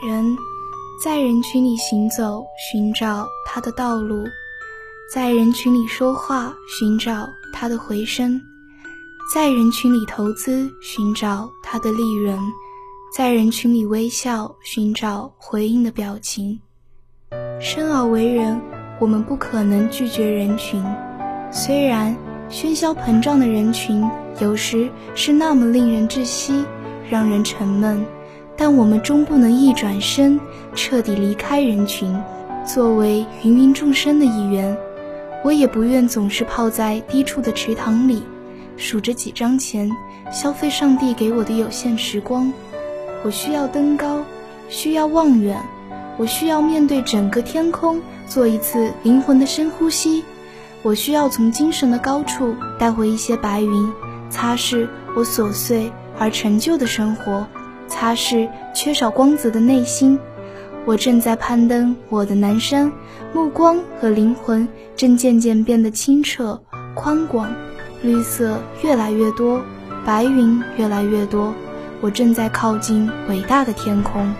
人在人群里行走，寻找他的道路；在人群里说话，寻找他的回声；在人群里投资，寻找他的利润；在人群里微笑，寻找回应的表情。生而为人，我们不可能拒绝人群。虽然喧嚣膨胀的人群有时是那么令人窒息，让人沉闷。但我们终不能一转身，彻底离开人群。作为芸芸众生的一员，我也不愿总是泡在低处的池塘里，数着几张钱，消费上帝给我的有限时光。我需要登高，需要望远，我需要面对整个天空，做一次灵魂的深呼吸。我需要从精神的高处带回一些白云，擦拭我琐碎而陈旧的生活。擦拭缺少光泽的内心，我正在攀登我的南山，目光和灵魂正渐渐变得清澈、宽广，绿色越来越多，白云越来越多，我正在靠近伟大的天空。